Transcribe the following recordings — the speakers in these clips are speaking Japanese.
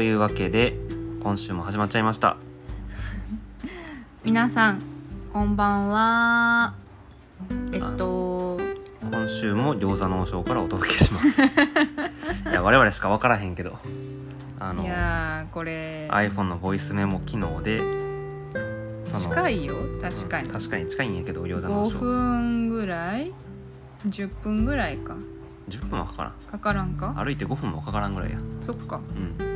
というわけで今週も始まっちゃいました。皆さんこんばんは。えっと今週も餃子の王将からお届けします。いや我々しか分からへんけど。あのいやーこれ iPhone のボイスメモ機能で近いよ確かに、うん確かに近いんやけど餃子の王5将分ぐらい？10分ぐらいか。10分はかからん。かからんか？歩いて5分もかからんぐらいや。そっか。うん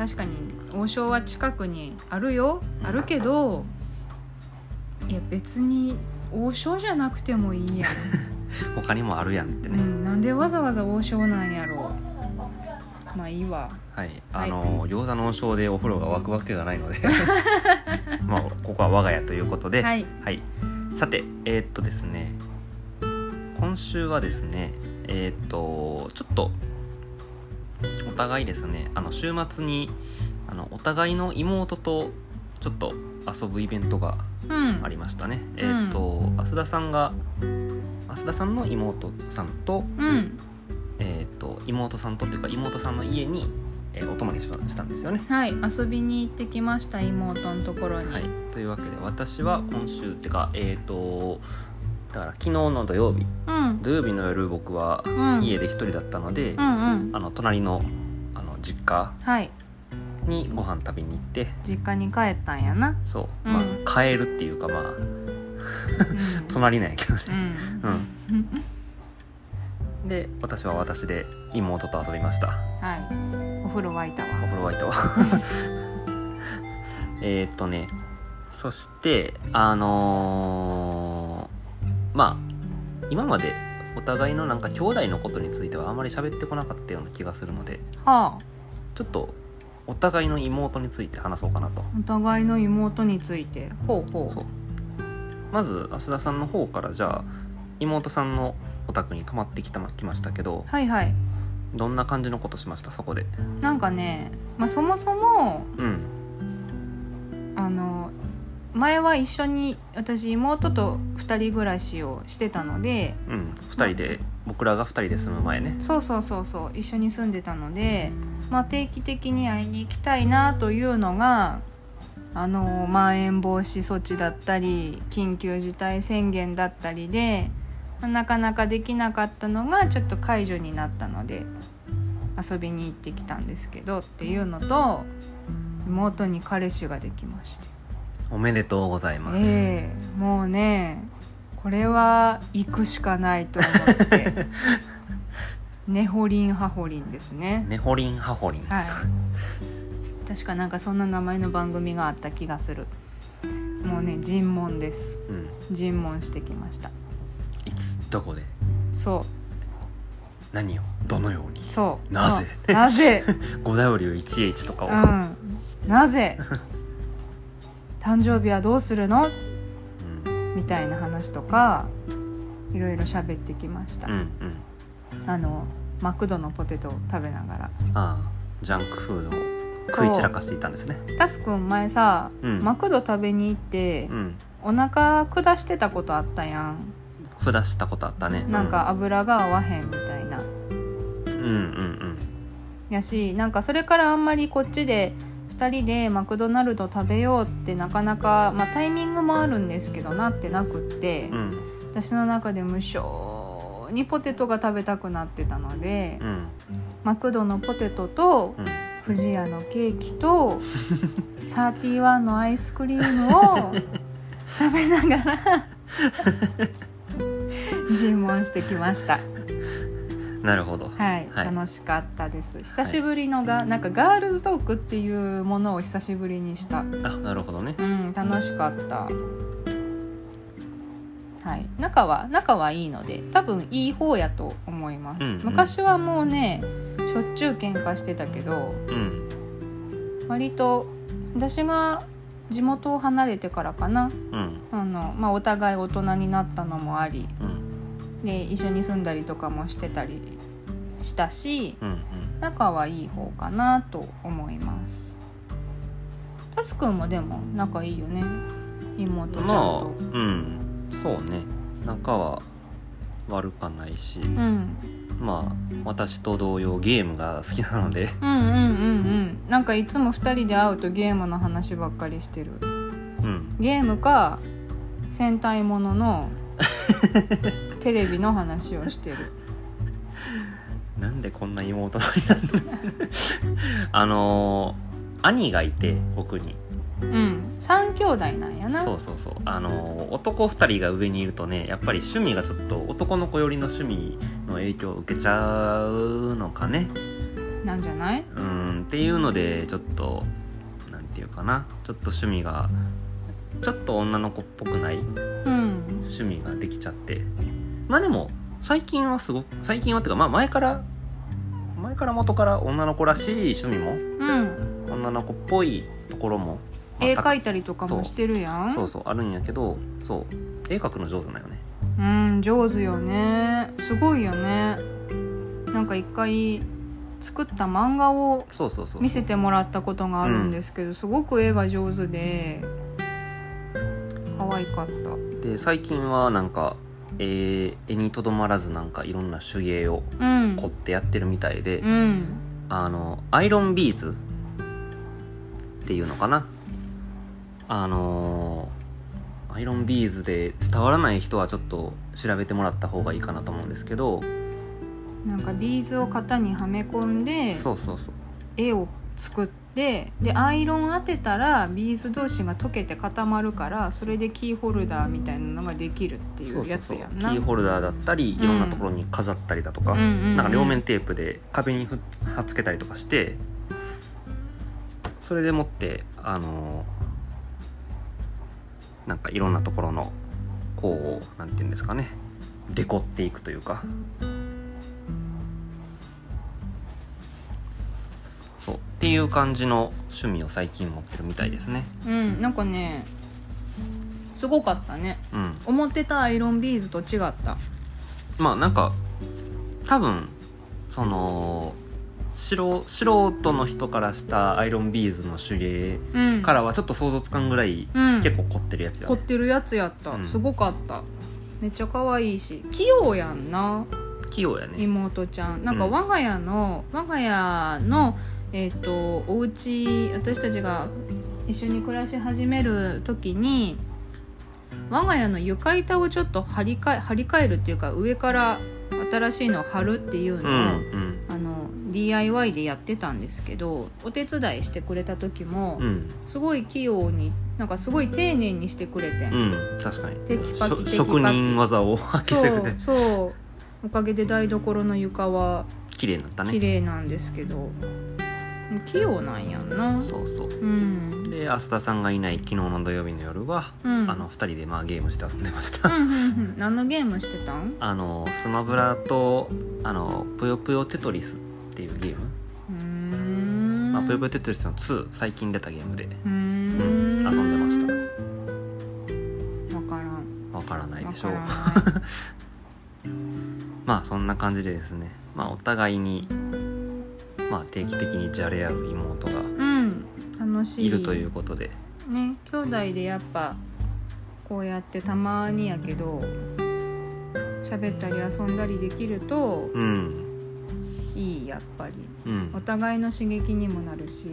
確かに王将は近くにあるよ。うん。あるけどいや別に王将じゃなくてもいいや 他にもあるやんってん、ね、うん、なんでわざわざ王将なんやろ。うまあいいわ。はい。あの、餃子の王将でお風呂が沸くわけがないので。まあここは我が家ということで。はい。はい、さてえーっとですね。今週はですねえーっとちょっとお互いですね。あの週末にあのお互いの妹とちょっと遊ぶイベントがうん。ありましたね、えーっと増田さんが増田さんの妹さんと,、うん。えーっと妹さんとっていうか妹さんの家に、えーお泊まりししたんですよね。はい。遊びに行ってきました妹のところに、はい、というわけで私は今週っていうかえっ、とだから昨日の土曜日。うん。土曜日の夜僕はうん。家で一人だったので、うんうん。あの隣のあの実家はい。にご飯食べに行って。実家に帰ったんやな、そう、うん。まあ帰るっていうかまあ 隣なんやけどね。うん。うん。で私は私で妹と遊びました。はい。お風呂沸いたわ。お風呂沸いたわ。えーっとねそしてあのーまあ今までお互いのなんか兄弟のことについてはあまり喋ってこなかったような気がするのではあ。ちょっとお互いの妹について話そうかなと。お互いの妹について。ほうほそう。まず増田さんの方からじゃあ妹さんのお宅に泊まってきたきましたけどうはいはい。どんな感じのことしました？そこで。なんかね、まあ、そもそもうん。あの前は一緒に私妹と2人暮らしをしてたのでうん2人で僕らが2人で住む前ね。そうそうそうそう一緒に住んでたので、まあ、定期的に会いに行きたいなというのがあのまん延防止措置だったり緊急事態宣言だったりでまあなかなかできなかったのがちょっと解除になったので遊びに行ってきたんですけどっていうのと妹に彼氏ができましておめでとうございます、ええもうねこれは行くしかないと思って。ねほりんはほりんですね。ねほりんはほりんはい。確かなんかそんな名前の番組があった気がする。もうね尋問です。うん。尋問してきました。いつどこで？そ何を？どのように？う。そう。なぜ？なぜ 5W1H とかを、うん。なぜ？誕生日はどうするの？うん。みたいな話とかいろいろ喋ってきました、うんうん。あのマクドのポテトを食べながら。ああジャンクフードを食い散らかしていたんですね。タスくん前さ、うん。マクド食べに行ってう、ん。お腹下してたことあったやん。下したことあったね。なんか油が合わへんみたいな、うんうんうん。やしなんかそれからあんまりこっちで2人でマクドナルド食べようってなかなか、まあ、タイミングもあるんですけどなってなくって、うん。うん私の中で無性にポテトが食べたくなってたので、うん。マクドのポテトとうん。不二家のケーキと サーティワンのアイスクリームを 食べながら尋問してきましたなるほど。はい、はい。楽しかったです。久しぶりのが、なんかガールズトークっていうものを久しぶりにした。あなるほどね。うん楽しかった。はい。仲は仲はいいので多分いい方やと思います、うんうん。昔はもうねしょっちゅう喧嘩してたけどうん。割と私が地元を離れてからかな。うん。あの、まあ、お互い大人になったのもありうんで一緒に住んだりとかもしてたりしたしうんうん。仲はいい方かなと思います。タスくんもでも仲いいよね妹ちゃんまあと、うん。そうね。仲は悪かないし。うん。まあ私と同様ゲームが好きなので。うんうんうんうん。なんかいつも2人で会うとゲームの話ばっかりしてる。うん。ゲームか戦隊ものの テレビの話をしてる。なんでこんな妹なんだ あのー兄がいて僕に。うん。3兄弟なんやな。そうそうそう。あのー男2人が上にいるとねやっぱり趣味がちょっと男の子寄りの趣味の影響を受けちゃうのかね。なんじゃない？うん。っていうのでちょっとなんていうかな。ちょっと趣味がちょっと女の子っぽくないうん。趣味ができちゃってまあでも最近はすごく最近はっていうかまあ前から前から元から女の子らしい趣味もうん。女の子っぽいところも、まあ絵描いたりとかもしてるやん。そうそうあるんやけどそう。絵描くの上手だよね。うん上手よね。すごいよね。なんか一回作った漫画をそうそうそう。見せてもらったことがあるんですけど、すごく絵が上手で可愛かった。で最近はなんか、えー絵にとどまらずなんかいろんな手芸をうん。凝ってやってるみたいで、うん。あのアイロンビーズっていうのかな。あのーアイロンビーズで伝わらない人はちょっと調べてもらった方がいいかなと思うんですけどなんかビーズを型にはめ込んでそうそうそう。絵を作ってでアイロン当てたらビーズ同士が溶けて固まるからそれでキーホルダーみたいなのができるっていうやつやんな。キーホルダーだったりいろんなところに飾ったりだとか、なんか両面テープで壁にふ貼っつけたりとかしてそれでもってあのなんかいろんなところのこうなんていうんですかねデコっていくというかそう。っていう感じの趣味を最近持ってるみたいですね。うん。なんかねすごかったね。うん。思ってたアイロンビーズと違った。まあなんか多分その素素人の人からしたアイロンビーズの手芸うん。からはちょっと想像つかんぐらいうん。結構凝ってるやつよね、凝ってるやつやった、うん。すごかった。めっちゃ可愛いし。器用やんな。器用やね。妹ちゃん。なんかうん。我が家の、我が家のえっ、とお家私たちが一緒に暮らし始める時に我が家の床板をちょっと張り替え張り替えるっていうか上から新しいのを貼るっていううんのを、うんあの DIY でやってたんですけどお手伝いしてくれた時も、うん。すごい器用になんかすごい丁寧にしてくれて、うん。確かに。テキパキ職人技を 発揮してくれて。そうそう。おかげで台所の床は綺麗になったね。綺麗なんですけど器用なんやんな。そうそう。うん。で増田さんがいない昨日の土曜日の夜は、うん。あの2人でまあゲームして遊んでました、うんうんうん。何のゲームしてたん？あのスマブラとあのぷよぷよテトリスっていうゲーム、ん。まあ、ぷよぷよテトリスの2最近出たゲームで、うんん。遊んでました。わからん。わからないわでしょう。まあそんな感じでですね、まあ、お互いに、まあ、定期的にじゃれ合う妹がい。いるということで。ね兄弟でやっぱこうやってたまにやけど喋ったり遊んだりできるとうん。いいやっぱり。うん。お互いの刺激にもなるし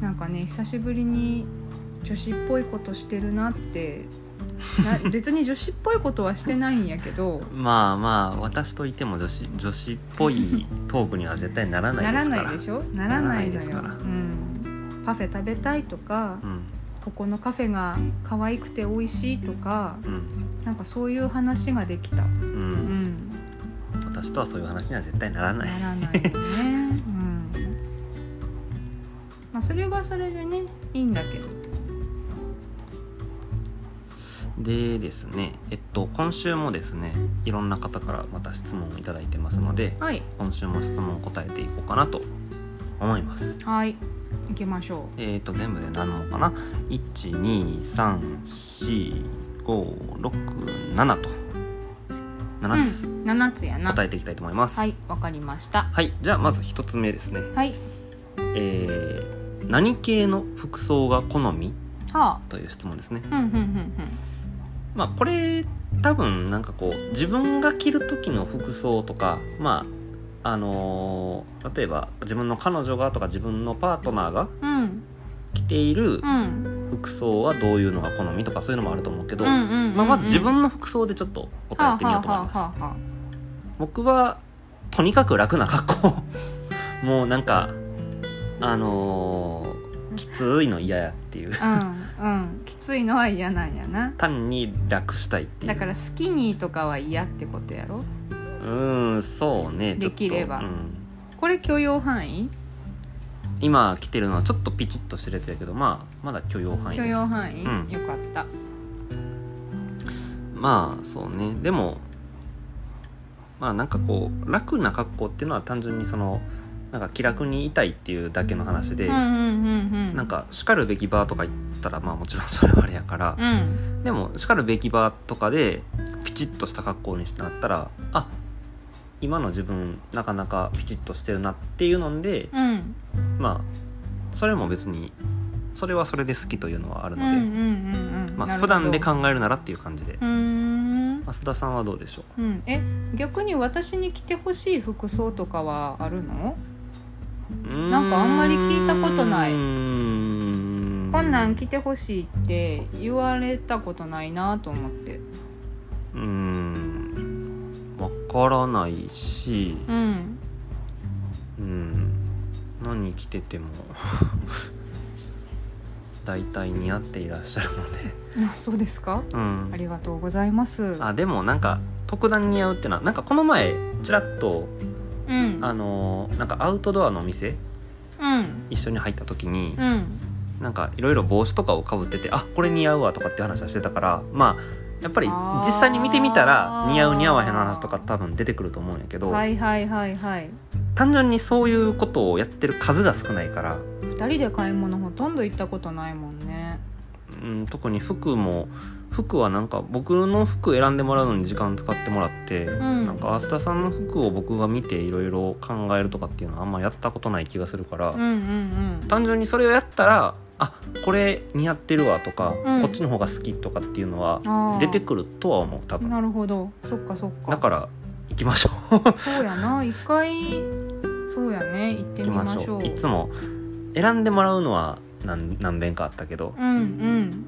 なんかね久しぶりに女子っぽいことしてるなってな別に女子っぽいことはしてないんやけど。まあまあ私といても女子女子っぽいトークには絶対ならなないらですから。ないでしょ？ならないのよ、うん、パフェ食べたいとか、うん。ここのカフェが可愛くて美味しいとかうん。なんかそういう話ができた、う、うんん、私とはそういう話には絶対ならない。ならないよね、うん。まあ、それはそれでねいいんだけどでですねえっと今週もですねいろんな方からまた質問をいただいてますのではい。今週も質問を答えていこうかなと思います。はい。行きましょえっ、と全部で何問かな？1234567と。う、7つ。うん、7つやな。答えていきたいと思います、はい。わかりました。はい。じゃあまず1つ目ですね。はい。えー、何系の服装が好み？はという質問ですね。あうんうんうんまあこれ多分なんかこう自分が着る時の服装とかまああのー例えば自分の彼女がとか自分のパートナーがうん。着ているうん。服装はどういうのが好みとかそういうのもあると思うけど、うんうんうんうん。まあ、まず自分の服装でちょっと答えてみようと思います、はあはあはあは僕はとにかく楽な格好。もうなんかあのーきついの嫌やっていう。あうんうん。きついのは嫌なんやな。単に楽したいっていう。だからスキニーとかは嫌ってことやろ？うーんそうねできれば。うん。これ許容範囲？今着てるのはちょっとピチッとしてるやつやけどまあまだ許容範囲許です。容範囲、うん。よかった。まあそうね。でもまあなんかこう楽な格好っていうのは単純にそのなんか気楽にいたいっていうだけの話で、なんかしかるべき場とか行ったらまあもちろんそれはあれやから、うん。でもしかるべき場とかでピチッとした格好になったらあ今の自分なかなかピチッとしてるなっていうのでうん。まあそれも別にそれはそれで好きというのはあるので、まあ、普段で考えるならっていう感じで。うーん。増田さんはどうでしょう？ん、え逆に私に着てほしい服装とかはあるの？うなんかあんまり聞いたことない。こんなん着てほしいって言われたことないなと思って。うーん。わからないし。うん。うん。何着てても。大体似合っていらっしゃるので、あそうですか？うん。あ、りがとうございます。あでもなんか特段似合うってのはなんかこの前ちらっとうん。あのーなんかアウトドアの店うん。一緒に入った時に、うん。なんかいろいろ帽子とかをかぶっててあこれ似合うわとかって話はしてたからまあやっぱり実際に見てみたら似合う似合わへんの話とか多分出てくると思うんやけど、はいはいはいはい。単純にそういうことをやってる数が少ないから、二人で買い物ほとんど行ったことないもんね。うん、特に服も服はなんか僕の服選んでもらうのに時間使ってもらって、ん。なんか増田さんの服を僕が見ていろいろ考えるとかっていうのはあんまやったことない気がするから、うんうん単純にそれをやったらあこれ似合ってるわとか、うん。こっちの方が好きとかっていうのは出てくるとは思う多分。なるほど。そっかそっか。だから行きましょう。そうやな。一回そうやね。行ってみましょう。ょう。いつも選んでもらうのは何何遍かあったけど。うんうん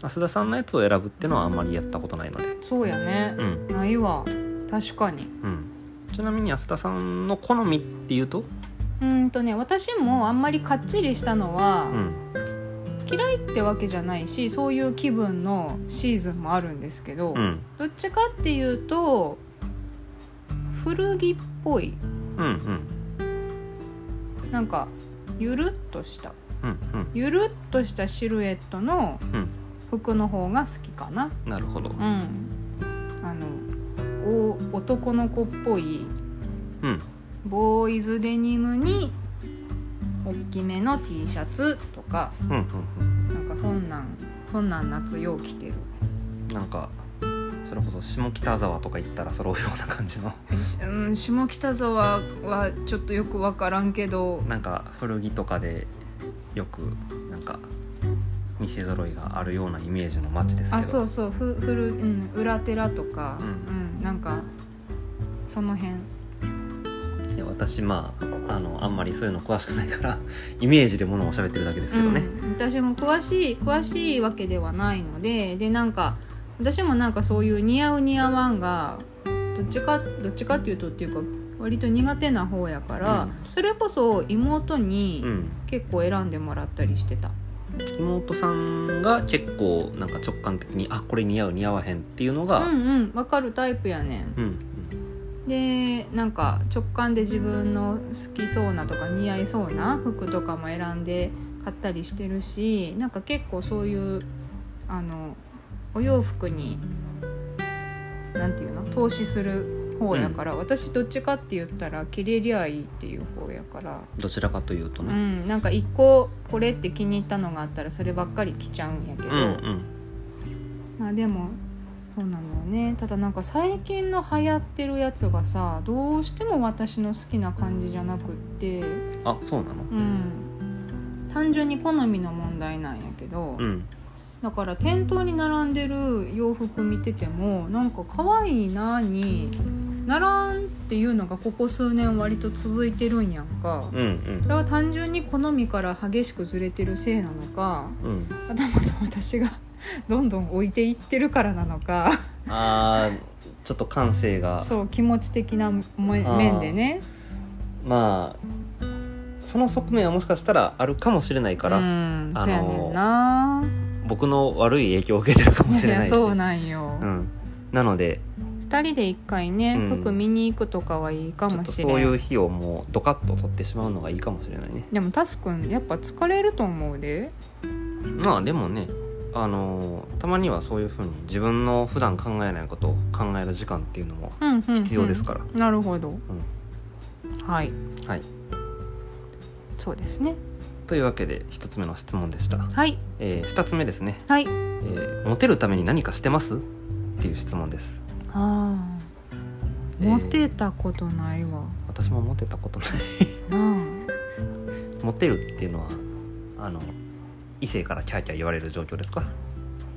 増田さんのやつを選ぶっていうのはあんまりやったことないので。そうやね。う、ん。ないわ。確かに。うん。ちなみに増田さんの好みっていうと？うーんとね私もあんまりかっちりしたのはうん。嫌いってわけじゃないしそういう気分のシーズンもあるんですけど、うん。どっちかっていうと古着っぽい。うんうん。なんかゆるっとした。うんうん。ゆるっとしたシルエットのうん服の方が好きかな。なるほど。うん。あのお男の子っぽいうん。ボーイズデニムに大きめの T シャツとかうんうんうん。なんかそんなんそんなん夏よう着てる。なんかそれこそ下北沢とか行ったら揃うような感じの。うん、下北沢はちょっとよく分からんけど。なんか古着とかでよくなんか店揃いがあるようなイメージの街ですけど。あそうそうふふる、うん、裏寺とか、ううんなんかその辺。で私まああのあんまりそういうの詳しくないから イメージでものを喋ってるだけですけどね、うん、私も詳しい詳しいわけではないのででなんか私もなんかそういう似合う似合わんがどっちかどっちかっていうとっていうか割と苦手な方やから、うん。それこそ妹うにん。結構選んでもらったりしてた、妹さんが結構なんか直感的にあこれ似合う似合わへんっていうのが、うんうん分かるタイプやねんうん。でなんか直感で自分の好きそうなとか似合いそうな服とかも選んで買ったりしてるしなんか結構そういうあのお洋服になんていうの投資する方やから、私どっちかって言ったら着れりゃいいっていう方やから、どちらかというとうね、ん、なんか一個これって気に入ったのがあったらそればっかり着ちゃうんやけど、うんうん。まあでもそうなのよね。ただなんか最近の流行ってるやつがさどうしても私の好きな感じじゃなくって。あそうなの？うん。単純に好みの問題なんやけど、うん。だから店頭に並んでる洋服見ててもなんか可愛いなにならんっていうのがここ数年割と続いてるんやんか。うんうん。それは単純に好みから激しくずれてるせいなのかうん。はたまた私が どんどん置いていってるからなのか。あーちょっと感性が。そう気持ち的な面でね。まあその側面はもしかしたらあるかもしれないから、うんあのーそうやねんな。僕の悪い影響を受けてるかもしれないし。いやそうなんよ、うん、なので2人で一回ね、うん。服見に行くとかはいいかもしれん。とそういう日をもうドカッと取ってしまうのがいいかもしれないね。でもタスくんやっぱ疲れると思うで。まあでもねあのーたまにはそういうふうに自分の普段考えないことを考える時間っていうのもうんうんうん。必要ですから、なるほど、はい。はい。そうですね。というわけで一つ目の質問でした、はい。えー、二つ目ですね、はい。えーモテるために何かしてます？っていう質問ですああえー。モテたことないわ、私もモテたことない。な モテるっていうのはあの異性からキャーキャー言われる状況ですか？あ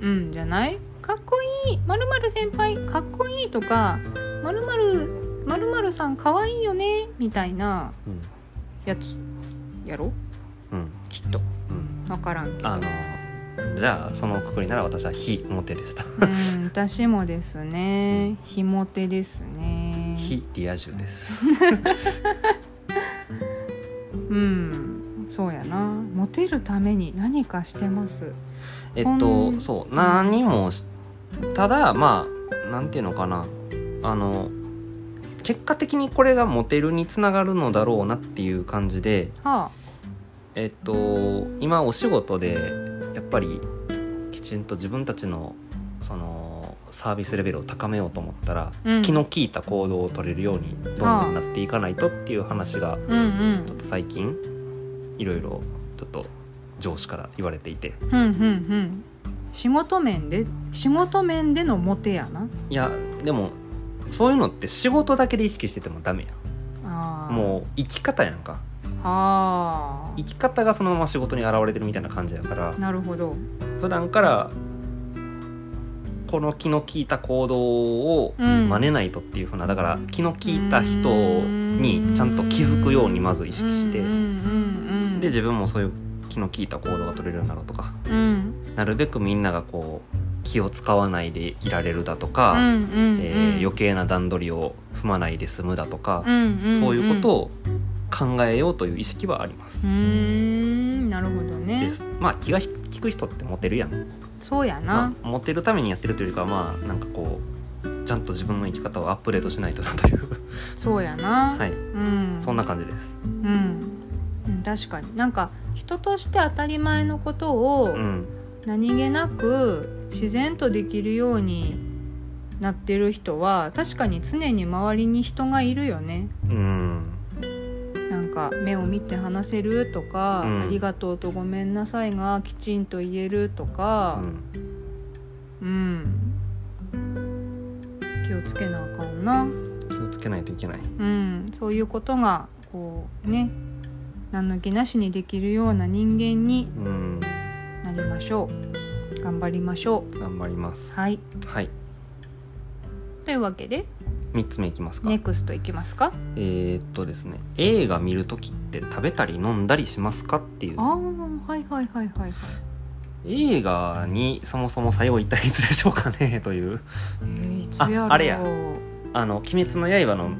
うんじゃない？かっこいい。まるまる先輩かっこいいとかまるまるまるまるさんかわいいよね？みたいなうん。やつ。やろう？ん。きっと。うん。分からんけど。あのじゃあそのくくりなら私は非モテでした。うん私もですね。ひも手ですね。非リア充です。うんそうやな。モテるために何かしてます。えっほとんそう何もしただまあなんていうのかな。あの結果的にこれがモテるにつながるのだろうなっていう感じで。はえっと今お仕事でぱりきちんと自分たちのそのサービスレベルを高めようと思ったら、うん。気の利いた行動を取れるようにどんどんなっていかないとっていう話があうんうん。ちょっと最近いろいろちょっと上司から言われていて。うんうんうん。仕事面で仕事面でのモテやな。いやでもそういうのって仕事だけで意識しててもダメやあんもう生き方やんかは生き方がそのまま仕事に現れてるみたいな感じやから。あなるほど。普段からこの気の利いた行動をうん。真似ないとっていうふうなだから気の利いた人にちゃんと気づくようにまず意識してうんうんうんうんで自分もそういう気の利いた行動が取れるようになろうとかうん。なるべくみんながこう気を使わないでいられるだとか、うんうんうん。えー余計な段取りを踏まないで済むだとか、うんうんん。そういうことを考えようという意識はあります。うー。んなるほどね。まあ気が利く人ってモテるやん、そうやまなあ、モテるためにやってるというよりかはまあなんかこうちゃんと自分の生き方をアップデートしないとなという。そうやな。はい。うん。そんな感じです。うん、うん、確かに。なんか人として当たり前のことをうん。何気なく自然とできるようになってる人は確かに常に周りに人がいるよね。うんなんか目を見て話せるとか、うん。ありがとうとごめんなさいがきちんと言えるとうかん。うん、気をつけなあかんな。気をつけないといけない。うん、そういうことがこうね何の気なしにできるような人間にうん。なりましょう。頑張りましょ頑張ります。う。はい。はい。というわけで三つ目いきますか。ネクストいきますか？えーっとですね映画見るときって食べたり飲んだりしますかっていう。ああはいはいはいはいはい。映画にそもそも最後一体いつでしょうかね という。えー、いつやああれや。あの「鬼滅の刃」の映画見に行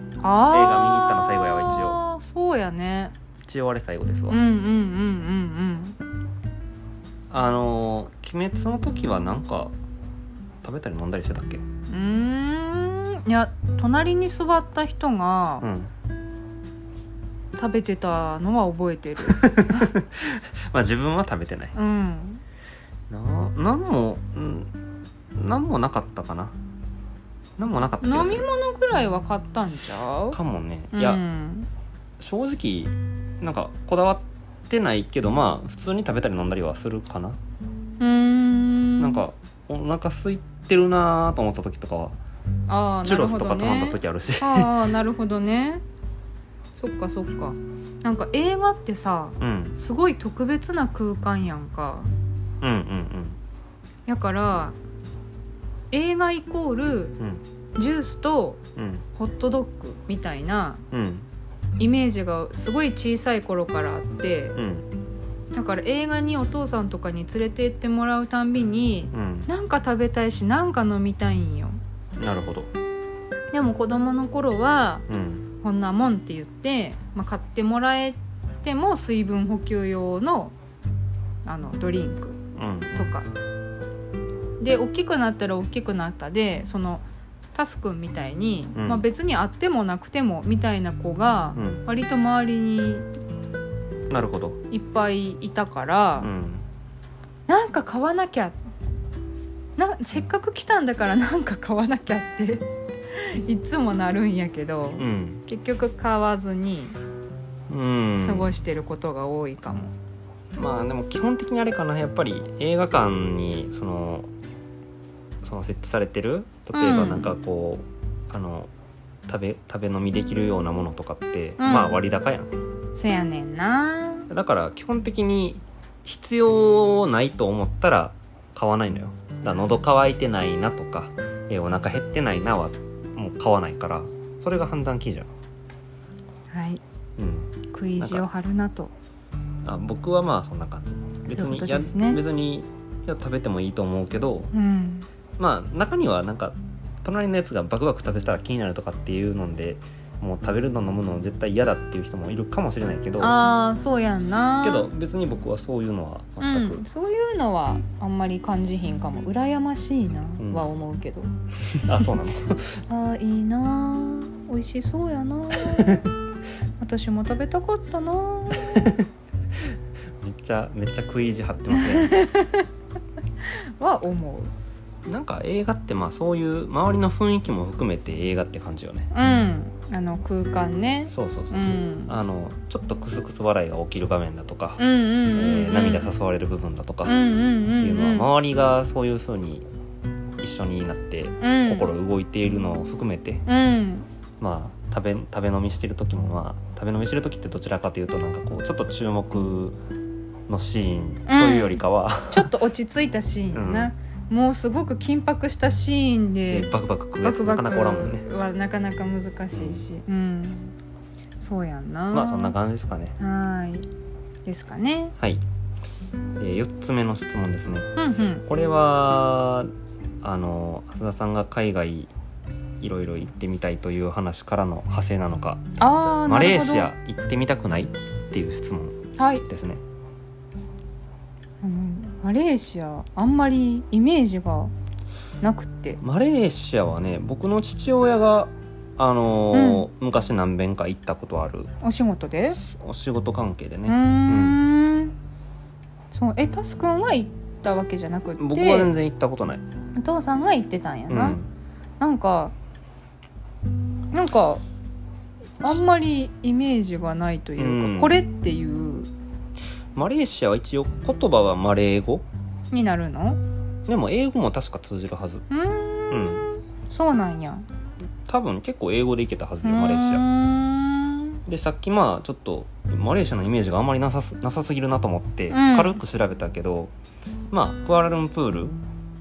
ったの最後やわ一応。そうやね。一応あれ最後ですわ、うんうんうんうんあの「鬼滅」の時はなんか食べたり飲んだりしてたっけ？うんいや隣に座った人がうん。食べてたのは覚えてる。まあ自分は食べてない。うん。ななんもうんなんもなかったかな。なんもなかった気飲みがする。物ぐらいは買ったんちゃう？かもね。うん。いや、正直なんかこだわってないけどまあ普通に食べたり飲んだりはするかな、うーん。なんかお腹空いてるなーと思った時とかはあーチュロスとか頼んだ時あるし。ああなるほどね。そっかそっか。なんか映画ってさうん。すごい特別な空間やんか。うんうん。だから映画イコールうん。ジュースとうん。ホットドッグみたいなうん。イメージがすごい小さい頃からあってうん。だから映画にお父さんとかに連れて行ってもらうたんびにうん。なんか食べたいしなんか飲みたいんよなるほど。でも子供の頃はうんこんなもんって言って、まあ、買ってもらえても水分補給用のあのドリンクうん。とかで大きくなったら大きくなったでそのタスくんみたいに、うん。まあ、別にあってもなくてもみたいな子がうん。割と周りになるほど。いっぱいいたから、うん。なんか買わなきゃなせっかく来たんだからなんか買わなきゃっていつもなるんやけど、うん。結局買わずにうん。過ごしてることが多いかも。まあでも基本的にあれかな。やっぱり映画館にそのその設置されてる例えばうん。なんかこう、あの食べ食べ飲みできるようなものとかって、うん。まあ割高やん。せやねんな。だから基本的に必要ないと思ったら買わないのよだ喉乾いてないなとか、えーお腹減ってないなはもう買わないからそれが判断基準。はい。うん。食い意地を張るなと。あ僕はまあそんな感じ。別そういうね。や別にいや食べてもいいと思うけどうん。まあ中にはなんか隣のやつがバクバク食べてたら気になるとかっていうのでもう食べるの飲むの絶対嫌だっていう人もいるかもしれないけどああそうやんな。けど別に僕はそういうのはう全く、ん、そういうのはあんまり感じひんかも。羨ましいなうん。は思うけど、あそうなの？ああいいな。美味しそうやな。私も食べたかったな。めっちゃめっちゃ食い意地張ってますね。は思う。なんか映画ってまあそういう周りの雰囲気も含めて映画って感じよね。うんあの空間ね。そうそうそうそう、うん。あのちょっとクスクス笑いが起きる場面だとか、うんうんうん、えうん。ー涙誘われる部分だとか、うんうんうんっていうのはうん周りがそういう風に一緒になってうん。心動いているのを含めて、うん。まあ食べ食べ飲みしてる時もまあ食べ飲みしてる時ってどちらかというとなんかこうちょっと注目のシーンというよりかは、ちょっと落ち着いたシーンやな、もうすごく緊迫したシーンででバクバク食うやつなかなかおらんもんね。はなかなか難しいし、うん。そうやんな。まあそんな感じですかね。はーい。ですかね。はい、えー、4つ目の質問ですね。うんうん。これはあの浅田さんが海外いろいろ行ってみたいという話からの派生なのか。マレーシア行ってみたくないっていう質問はい、ですね。うん、マレーシアあんまりイメージがなくて。マレーシアはね僕の父親があのー昔何遍か行ったことある。お仕事で？お仕事関係でうね、ーん。そうえタスくんは行ったわけじゃなくって？僕は全然行ったことない、お父さんが行ってたんやな、うん、なんかなんかあんまりイメージがないというか、うん。これっていうマレーシアは一応言葉はマレー語？になるの？でも英語も確か通じるはず。うーん。うん。そうなんや。多分結構英語で行けたはずよマレーシうアでさっきまあちょっとマレーシアのイメージがあんまりなさすなさすぎるなと思ってうん。軽く調べたけど、まあクアラルンプール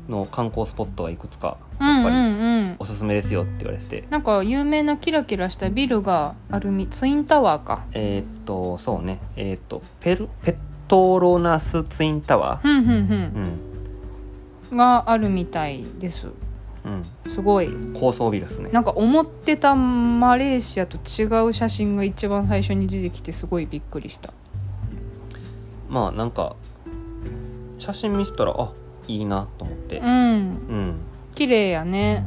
の観光スポットはいくつかやっぱりうん。うんうんおすすめですよって言われてて、なんか有名なキラキラしたビルがあるみツインタワーか。えーっとそうね。えーっとペルペットロナスツインタワふんふんうん。ん。があるみたいです。うん、すごい。高層ビルですね。なんか思ってたマレーシアと違う写真が一番最初に出てきてすごいびっくりした。まあなんか写真見せたらあいいなと思って。うん。うん。綺麗やね。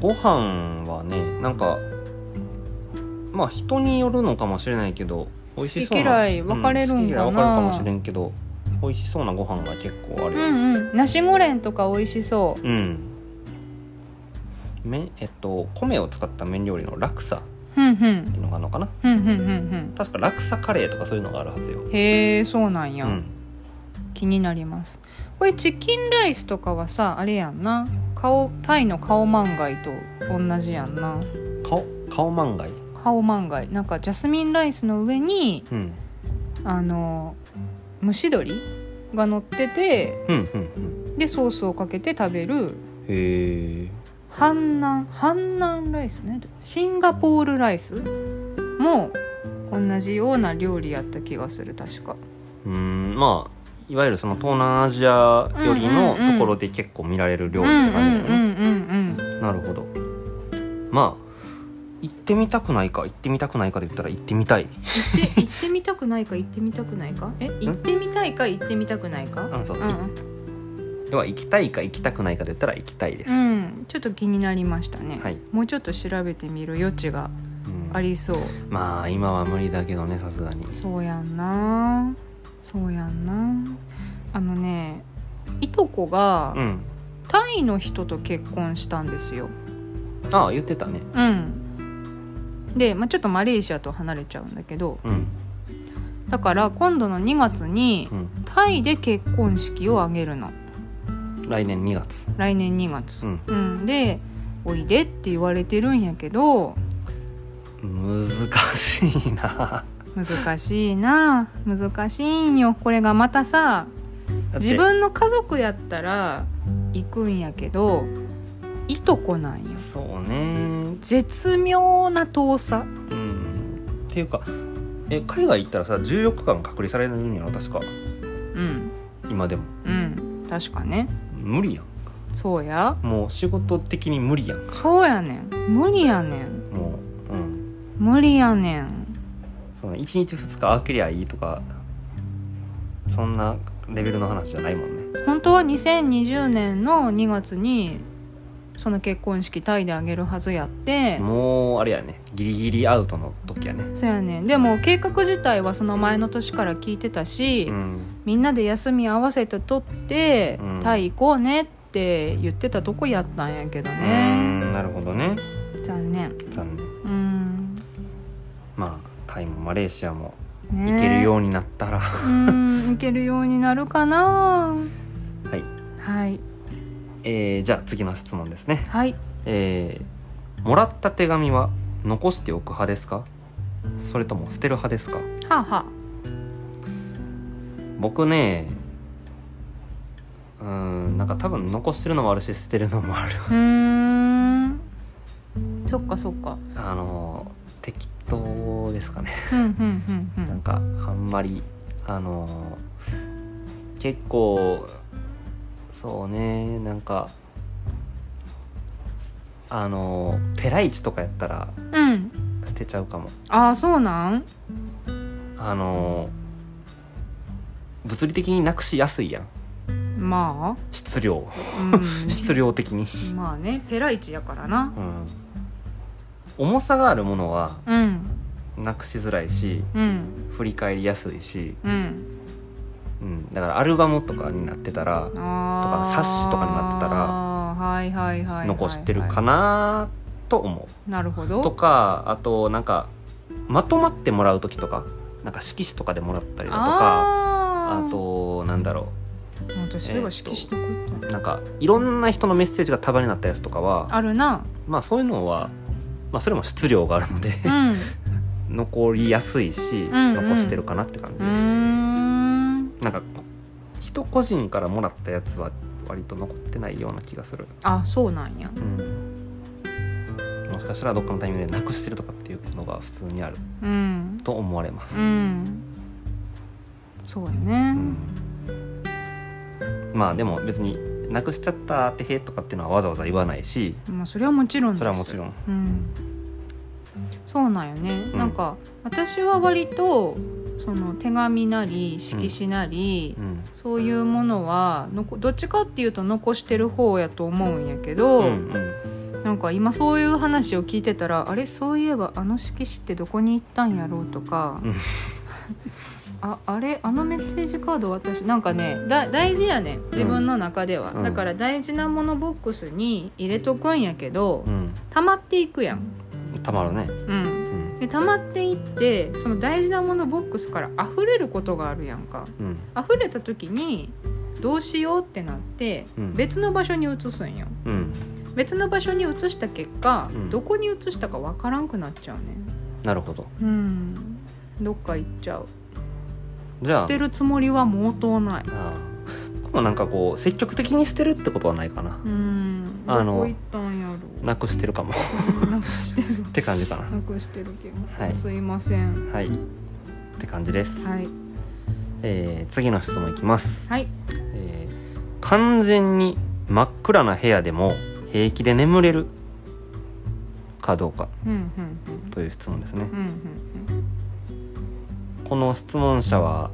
ご飯はねなんかまあ人によるのかもしれないけど美味しそうな好き嫌い分かれるんかな。う好き嫌い分かるかもしれんけど美味しそうなご飯が結構あるよ。うんうん。ナシゴレンとか美味しそう。うん。麺えっと米を使った麺料理のラクサっふんふん。ていうのがあるのかな？ふんふんふんふん。確かラクサカレーとかそういうのがあるはずよ。へえそうなんや、うん。気になりますこれチキンライスとかはさあれやんな。顔タイのカオマンガイと同じやんな。顔顔マンガイカオマンガイなんかジャスミンライスの上にうん。あの蒸し鶏が乗っててうんうんでソースをかけて食べるへえ。ハンナンハンナンライスね。シンガポールライスも同じような料理やった気がする確か。うんまあいわゆるその東南アジアよりのうんうんうんところで結構見られる料うん理って感じだよね、うんうんうんなるほど。まあ行ってみたくないか行ってみたくないかで言ったら行ってみたい。行って行ってみたくないか行ってみたくないか？え行ってみたいか行ってみたくないか？うんそううん。要は行きたいか行きたくないかで言ったら行きたいです、うん、うん、ちょっと気になりましたね、はい、もうちょっと調べてみる余地がうん。ありそう。まあ今は無理だけどねさすがに。そうやんなそうやんな。あのねいとこがうん。タイの人と結婚したんですよ。ああ言ってたね。うん。で、まあ、ちょっとマレーシアと離れちゃうんだけど。うん。だから今度の2月にうん。タイで結婚式を挙げるの。来年2月。来年2月。う、ん。うん、で「おいで」って言われてるんやけど。難しいな難しいな。難しいんよ。これがまたさ自分の家族やったら行くんやけどいとこなんよ。そうね。絶妙な遠さ。うん。っていうかえ海外行ったらさ14日間隔離されるんやろ？確か。うん。今でも。うん。確かね。無理やん。そうや。もう仕事的に無理やん。そうやねん。無理やねん。もううん。無理やねんその1日2日空けりゃいいとかそんなレベルの話じゃないもんね。本当は2020年の2月にその結婚式タイであげるはずやって。もうあれやね。ギリギリアウトの時やね。そうやね。んでも計画自体はその前の年から聞いてたし、うん。みんなで休み合わせて取って、うん。タイ行こうねって言ってたとこやったんやけどうねん。なるほどね。残念。残念。うん。まあタイもマレーシアもね。行けるようになったら、うん行けるようになるかな。はい。はい。えー、じゃあ次の質問ですね。はい。えー、もらった手紙は残しておく派ですか？それとも捨てる派ですか？はあ、は僕ねうーんなんか多分残してるのもあるし捨てるのもある。あ、うーん。そっかそっか。あの適当ですかね。なんかあんまりあの結構そうねなんかあのペライチとかやったらうん。捨てちゃうかも。ああそうなん？あの物理的になくしやすいやん。ま質量。あ、うん、質量的に、まあねペライチやからな。うん、重さがあるものはうん。なくしづらいしうん。振り返りやすいし、うん。うん、だからアルバムとかになってたらあー。冊子とかになってたらはいはいはいはいはい。残してるかなと思う。なるほど。とかあとなんかまとまってもらう時とかなんか色紙とかでもらったりだとかああとなんだろ私そういえば色紙どこ行った。うなんかいろんな人のメッセージが束になったやつとかはあるな。まあそういうのは、まあ、それも質量があるのでうん。残りやすいし、んうん。残してるかなって感じです。ん。なんか人個人からもらったやつは割と残ってないような気がする。あそうなんや。うん、もしかしたらどっかのタイミングでなくしてるとかっていうのが普通にある。うん。と思われます。うん。そうやうねん。まあでも別になくしちゃったってへとかっていうのはわざわざ言わないし。まあそれはもちろんそれはもちろん。うん。そうなんよね、うん。なんか私は割とその手紙なり色紙なり、うん。そういうものはのこどっちかっていうと残してる方やと思うんやけど、うんうん。なんか今そういう話を聞いてたらあれそういえばあの色紙ってどこに行ったんやろうとか、うんああれあのメッセージカード私なんかねだ大事やね自分の中では、うん。だから大事なものボックスに入れとくんやけど、うん。溜まっていくやん。たまるね。うん。うん。で溜まっていってその大事なものボックスから溢れることがあるやんか。うん。溢れた時にどうしようってなって、うん。別の場所に移すんよ。うん。別の場所に移した結果、うん。どこに移したかわからんくなっちゃうねなるほど。うん。どっか行っちゃうじゃあ。捨てるつもりは毛頭ない。ああ。僕もなんかこう積極的に捨てるってことはないかな。うん。あのなくしてるかも。なくしてる。って感じかな。なくしてる気がする、はい。すいません。はい。って感じです、はい。えー次の質問いきます、はい。えー完全に真っ暗な部屋でも平気で眠れるかどうかという質問ですね。うんうんうんこの質問者は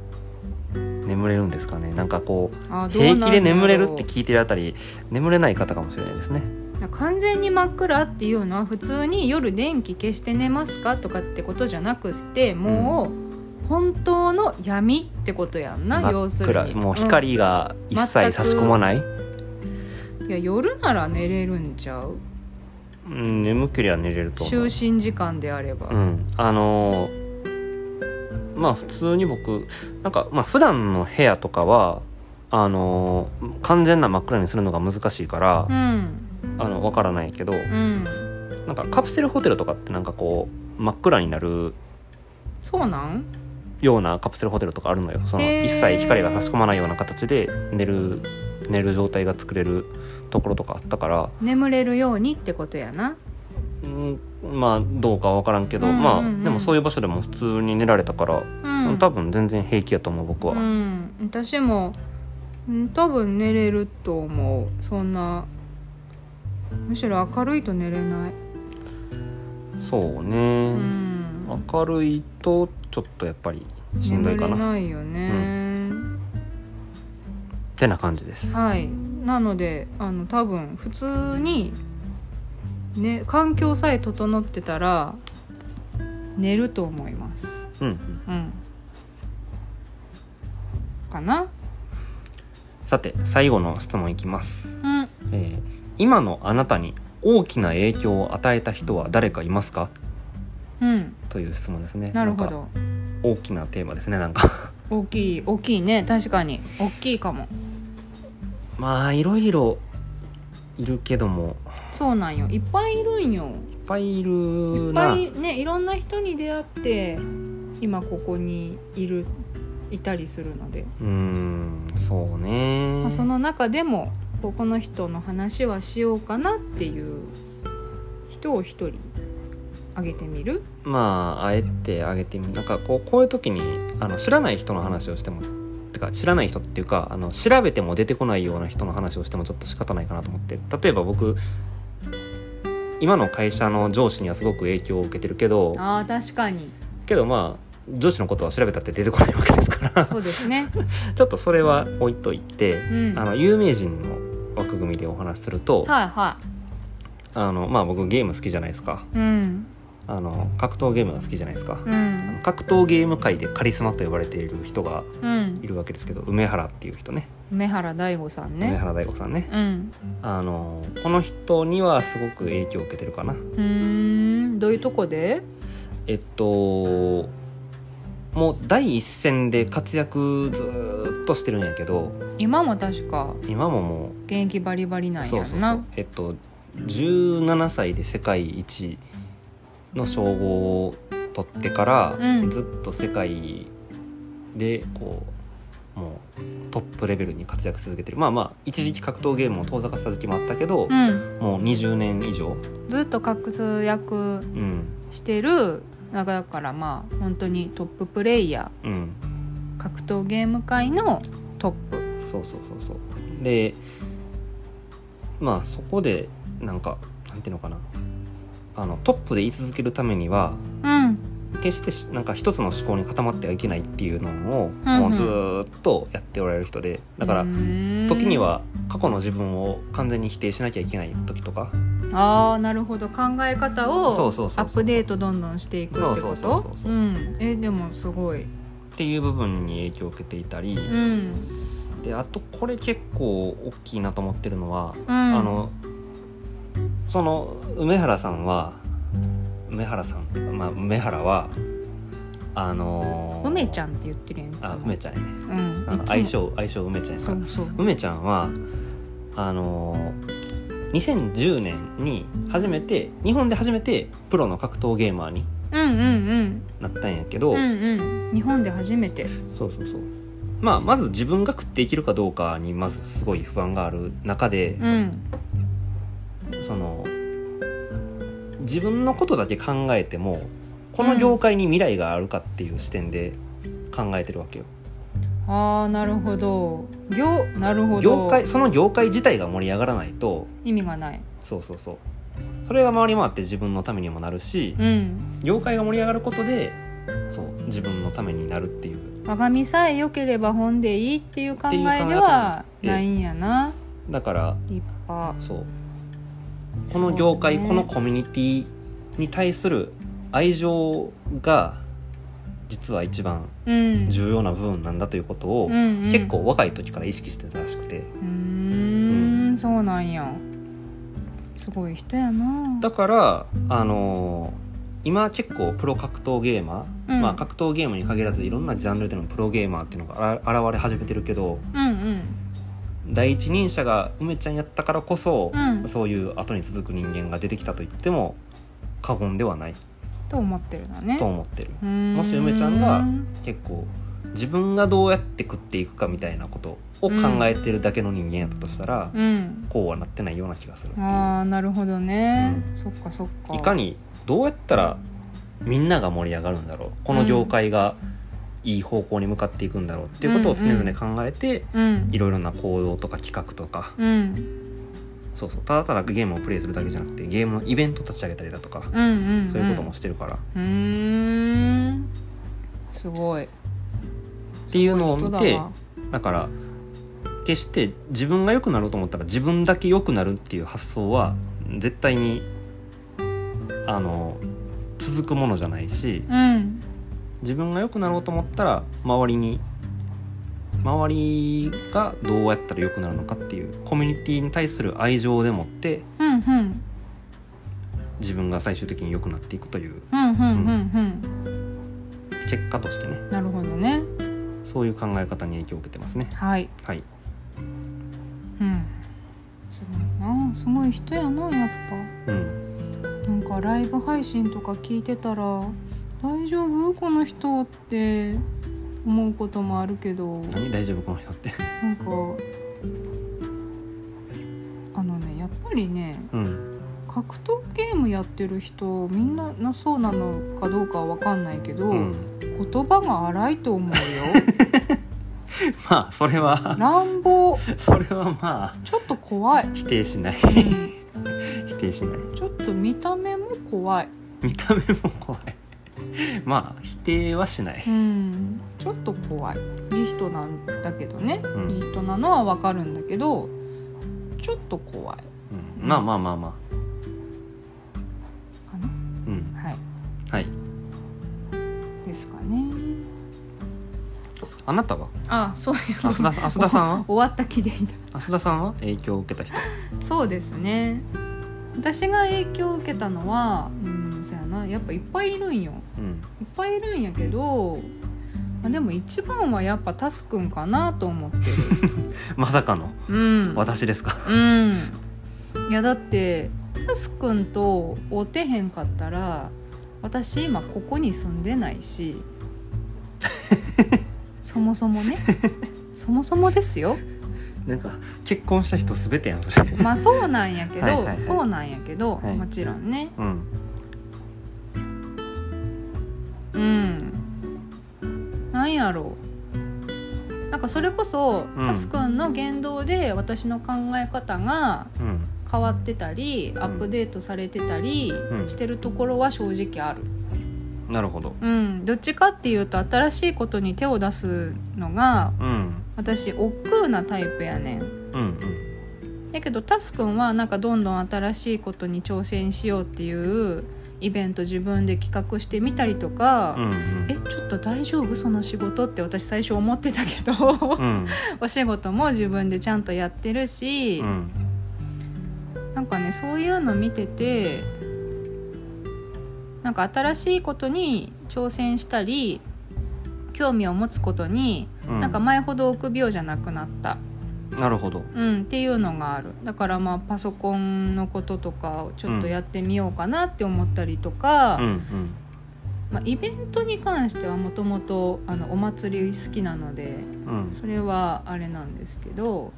眠れるんですかね？なんかこう平気で眠れるって聞いてるあたり眠れない方かもしれないですね。う完全に真っ暗っていうのは普通に夜電気消して寝ますかとかってことじゃなくってもう本当の闇ってことやんな、真っ要するに。暗もう光が一切差し込まない、うんいや夜なら寝れるんちゃう？うん、眠けりゃ寝れると思う。就寝時間であれば、うん。あのーまあ普通に僕なんかまあ普段の部屋とかはあのー完全な真っ暗にするのが難しいから、うん。あのわからないけど、うん。なんかカプセルホテルとかってなんかこう真っ暗になるそうなん？ようなカプセルホテルとかあるのよ。その一切光が差し込まないような形で寝る寝る状態が作れるところとかあったから、眠れるようにってことやな。うん、まあどうかは分からんけど、うんうんうん。まあでもそういう場所でも普通に寝られたから、うん。多分全然平気やと思う僕は、うん。私もうん多分寝れると思う。そんなむしろ明るいと寝れない。そううね、ん。明るいとちょっとやっぱりしんどいかな。っないよね、てな感じです。はい。なのであの多分普通にね環境さえ整ってたら寝ると思います。うんうん。かな？さて最後の質問いきます、うん。えー今のあなたに大きな影響を与えた人は誰かいますか？うん。という質問ですね。なるほど。大きなテーマですねなんか。大きい大きいね。確かに。大きいかも。まあいろいろいるけども。そうなんよ。いっぱいいるんよ。いっぱいいいっぱいねいろんな人に出会って今ここにいるいたりするので、うーんそうね、まあ、その中でもここの人の話はしようかなっていう人を一人挙げてみる？まああえてあげてみなんかこうこういう時にあの知らない人の話をしてもてか知らない人っていうかあの調べても出てこないような人の話をしてもちょっと仕方ないかなと思って。例えば僕今の会社の上司にはすごく影響を受けてるけどあー確かに。けどまあ上司のことは調べたって出てこないわけですから。そうですね。ちょっとそれは置いといてうん。あの有名人の枠組みでお話しするとはいはあのまあ僕ゲーム好きじゃないですか。いうんあの格闘ゲームが好きじゃないですか。うん。格闘ゲーム界でカリスマと呼ばれている人がうん。いるわけですけど梅原っていう人ね。梅原大吾さんね。梅原大吾さんね。うん。あのこの人にはすごく影響を受けてるかな。うーん。どういうとこで？えっともう第一線で活躍ずーっとしてるんやけど。今も確か？今もも現役バリバリなうんそうそうそやんなう。えっと17歳で世界一の称号を取ってから、うん。ずっと世界でこうもうトップレベルに活躍し続けてる。まあまあ一時期格闘ゲームを遠ざかせた時期もあったけど、うん。もう20年以上、ずっと活躍うんしてるだからまあ本当にトッププレイヤうん、ー格闘ゲーム界のトップ。そうそうそうそう。でまあそこでなんかなんていうのかなあのトップで言い続けるためにはうん。決してしなんか一つの思考に固まってはいけないっていうのを、もうずーっとやっておられる人でだから時時には過去の自分を完全に否定しなきゃいけない時とか。ああなるほど。考え方をアップデートどんどんしていくってこと？えでもすごい。っていう部分に影響を受けていたり、うん。であとこれ結構大きいなと思ってるのは、うん。あのその梅原さんは梅原さん、まあ、梅原はあのー梅ちゃんって言ってるやん。あ梅ちゃんやね。うん。相性相性梅ちゃんやから。梅ちゃんはあのー2010年に初めて日本で初めてプロの格闘ゲーマーにうんうんなったんやけど、うんうんうん。日本で初めて。そうそうそう。まあまず自分が食っていけるかどうかにまずすごい不安がある中で、うんその自分のことだけ考えてもこの業界に未来があるかっていう視点で考えてるわけよ、ああなるほど。業なるほど。業界その業界自体が盛り上がらないと意味がない。そうそうそう。それが回り回って自分のためにもなるしうん。業界が盛り上がることでそう自分のためになるっていう。我が身さえ良ければ本でいいっていう考えではないんやな。だからそうこの業界、ね。このコミュニティに対する愛情が実は一番うん。重要な部分なんだということを、うんうん。結構若い時から意識してたらしくて。うーん。そうなんや。すごい人やな。だからあのー今結構プロ格闘ゲーマー、うん。まあ格闘ゲームに限らずいろんなジャンルでのプロゲーマーっていうのが現れ始めてるけどうんうん第一人者が梅ちゃんやったからこそ、うん。そういう後に続く人間が出てきたと言っても過言ではない。と思ってるのね。と思ってる。もし梅ちゃんが結構自分がどうやって食っていくかみたいなことを考えてるだけの人間やったとしたら、うん。こうはなってないような気がするああなるほどね、うそっかそっか。いかにどうやったらみんなが盛り上がるんだろう。この業界がいい方向に向かっていくんだろうっていうことを常々考えて、うん。いろいろな行動とか企画とかうん。そうそう。ただただゲームをプレイするだけじゃなくてゲームのイベント立ち上げたりだとか、うんうんそういうこともしてるから、っうーん。すごい。っていうのを見てだから決して自分が良くなろうと思ったら自分だけ良くなるっていう発想は絶対にあの続くものじゃないしうん自分が良くなろうと思ったら周りに周りがどうやったら良くなるのかっていうコミュニティに対する愛情でもってうんうん。自分が最終的に良くなっていくという。結果としてね。なるほどね。そういう考え方に影響を受けてますね。はい。はい。うん。すごいな。すごい人やなやっうん。ぱなんかライブ配信とか聞いてたら大丈夫？この人って。思うこともあるけど。何大丈夫この人って？なんかあのねやっぱりねうん。格闘ゲームやってる人みんななそうなのかどうかは分かんないけど、うん。言葉が荒いと思うよ。まあそれは。乱暴。それはまあ。ちょっと怖い、否定しない。うん。否定しない。ちょっと見た目も怖い、見た目も怖いまあ否定はしない。うん、ちょっと怖い。いい人なんだけどね、うん。いい人なのは分かるんだけどちょっと怖い。うん。まあまあまあまかあうん。なはい。はい。ですかね。あなたは？あそういう浅田さん浅田さんは？終わった気でいいんだ浅田さんは？影響を受けた人。そうですね私が影響を受けたのはうんそうやな。やっぱいっぱいいるんよ。うん。いっぱいいるんやけど、まあ、でも一番はやっぱタスくんかなと思ってる。まさかの？うん。私ですか？うん。いやだってタスくんと会うてへんかったら私今ここに住んでないし そもそもね。そもそもですよなんか結婚した人すべてやんそれ。まあそうなんやけどはいそうなんやけど、はい。もちろんね。うん。うん。なんやろう。なんかそれこそ、うん。タスくんの言動で私の考え方がうん。変わってたり、アップデートされてたりうん。してるところは正直ある、なるほど。うん、どっちかっていうと新しいことに手を出すのがうん私億劫なタイプやねん。うんだけどタスくんはなんかどんどん新しいことに挑戦しようっていうイベント自分で企画してみたりとか、うんうん。えちょっと大丈夫？その仕事って私最初思ってたけど、うん。お仕事も自分でちゃんとやってるし、うんなんかねそういうの見ててなんか新しいことに挑戦したり興味を持つことに、うん。なんか前ほど臆病じゃなくなった、なるほど。うん、っていうのがある。だからまあパソコンのこととかをちょっとやってみようかなって思ったりとか、うんうん。まあ、イベントに関してはもともとお祭り好きなのでうん。それはあれなんですけど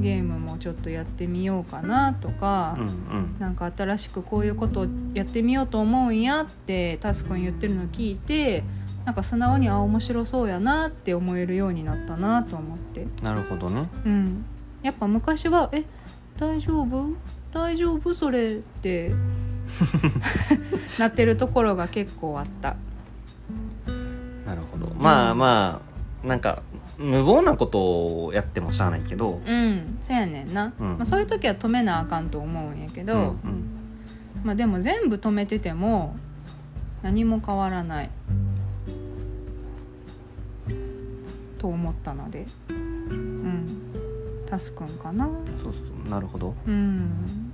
ゲームもちょっとやってみようかなとか、うんうん。なんか新しくこういうことをやってみようと思うんやってタスくん言ってるのを聞いてなんか素直にあ面白そうやなって思えるようになったなと思って、なるほどね。うん、やっぱ昔は「え大丈夫？大丈夫？それ」って なってるところが結構あった。なるほど。まあまあなんか無謀なことをやってもしゃあないけど。うん。そうやねんな、うん。まあ、そういう時は止めなあかんと思うんやけど、うんうん。まあ、でも全部止めてても何も変わらないと思ったので。うん。タスくんかな。そうそうなるほど。うん。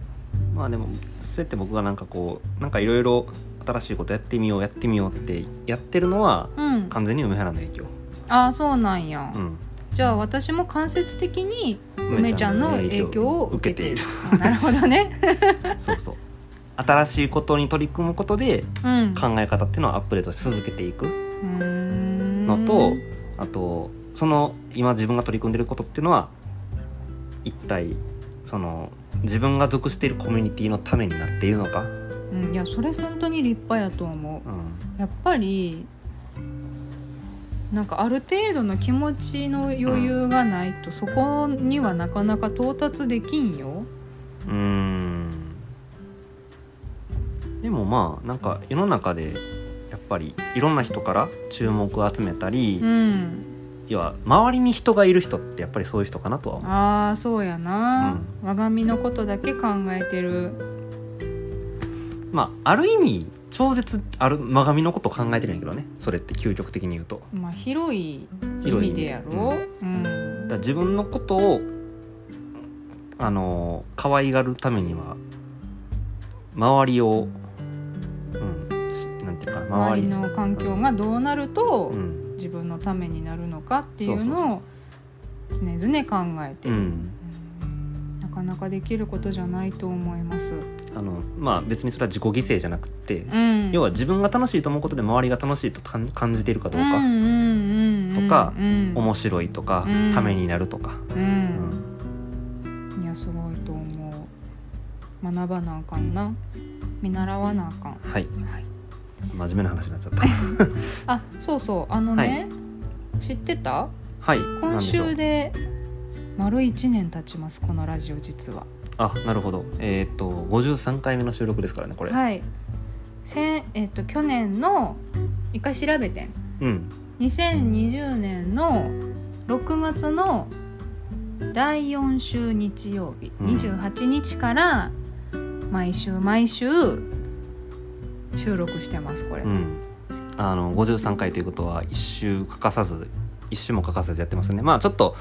まあでもそうやって僕がなんかこうなんかいろいろ新しいことやってみようやってみようってやってるのはうん。完全に梅原の影響。ああそうなんや、うん。じゃあ私も間接的に梅ちゃんの影響を受けている。なるほどね。そうそう。新しいことに取り組むことでうん。考え方っていうのをアップデートし続けていくうーん。のと、あとその今自分が取り組んでることっていうのは一体その自分が属しているコミュニティのためになっているのか、うん、いやそれ本当に立派やと思う。うん、やっぱりなんかある程度の気持ちの余裕がないと、そこにはなかなか到達できんよ。うーん。でもまあなんか世の中でやっぱりいろんな人から注目を集めたり、うん、要は周りに人がいる人ってやっぱりそういう人かなとは思う。ああそうやな、我が身のことだけ考えてる。まあある意味超絶ある真神のことを考えてるんやけどねそれって究極的に言うと。まあ広い意味でやろう。うんだ自分のことをあの可愛がるためには周りを、うん、しなんていうかな周りの環境がどうなるとうん自分のためになるのかっていうのを常々考えてなかなかできることじゃないと思います。あのまあ別にそれは自己犠牲じゃなくって、うん、要は自分が楽しいと思うことで周りが楽しいと感感じているかどうか、とかうん。面白いとか、うん。ためになるとか、いやすごいと思う。学ばなあかんな。見習わなあかん。はい。はい真面目な話になっちゃった。あそうそう。あのね、知ってた？はい今週で丸1年経ちますこのラジオ実は。あなるほど。えっ、と53回目の収録ですからねこれ、はい。せんえっと去年の一回調べてん。うん。2020年の6月の第4週日曜日、うん。28日から毎週毎週収録してますこれ、うん、あの53回ということは1週欠かさず1週も欠かさずやってますね。まあちょっと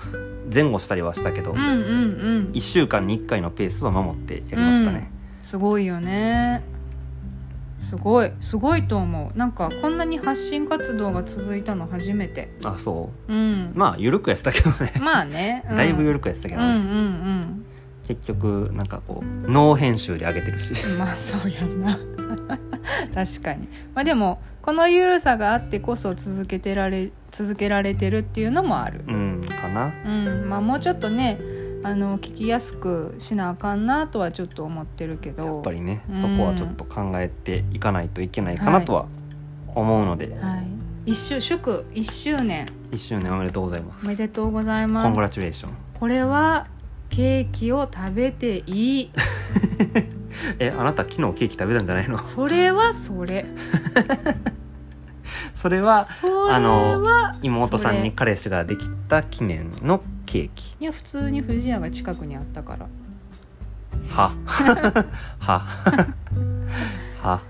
前後したりはしたけど、うんうんうん。1週間に1回のペースは守ってやりましたね、すごいよね。すごい。すごいと思う。なんかこんなに発信活動が続いたの初めて。あそう。ん。うまあ緩くやってたけどね。まあね、うん。だいぶ緩くやってたけどね、うんうん結局なんかこうノー編集で上げてるし。う んまあそうやんな。確かに。まあでもこの緩さがあってこそ続けてられ続けられてるっていうのもある。うんかな。うんまあもうちょっとねあの聞きやすくしなあかんなとはちょっと思ってるけど。やっぱりね、うん。そこはちょっと考えていかないといけないかなとは思うので、はい。一周祝1周年。1周年おめでとうございます。おめでとうございコンます。グラチュレーションこれはケーキを食べていい。えあなた昨日ケーキ食べたんじゃないの？それはそれ。それはあの妹さんに彼氏ができた記念のケーキ。いや普通に藤屋が近くにあったから。は。は。は。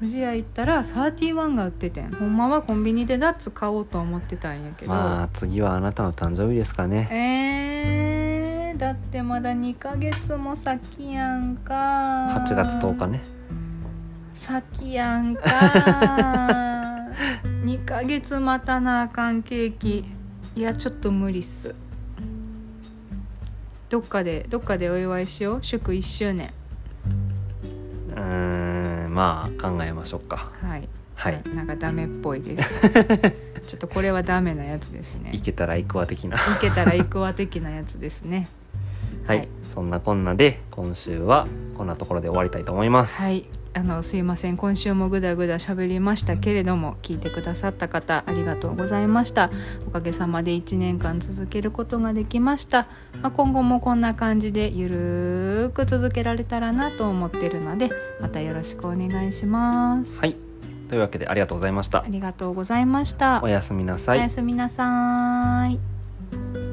藤屋行ったら31が売っててん。ほんまはコンビニでダッツ買おうと思ってたんやけど、まあ次はあなたの誕生日ですかね。えー、だってまだ2ヶ月も先やんか。8月10日ね。先やんか。2ヶ月待たなあかんケーキ。いやちょっと無理っす。どっかでどっかでお祝いしよう。祝1周年。うーんまあ考えましょうか。はい。はい。ななんかダメっぽいです。ちょっとこれはダメなやつですね。いけたら行くわ的な。いけたら行くわ的なやつですねはい、はい。そんなこんなで今週はこんなところで終わりたいと思います。はい。あのすいません。今週もぐだぐだ喋りましたけれども聞いてくださった方ありがとうございました。おかげさまで1年間続けることができました、まあ、今後もこんな感じでゆるーく続けられたらなと思ってるのでまたよろしくお願いします、はい。というわけでありがとうございました。ありがとうございました。おやすみなさい。おやすみなさーい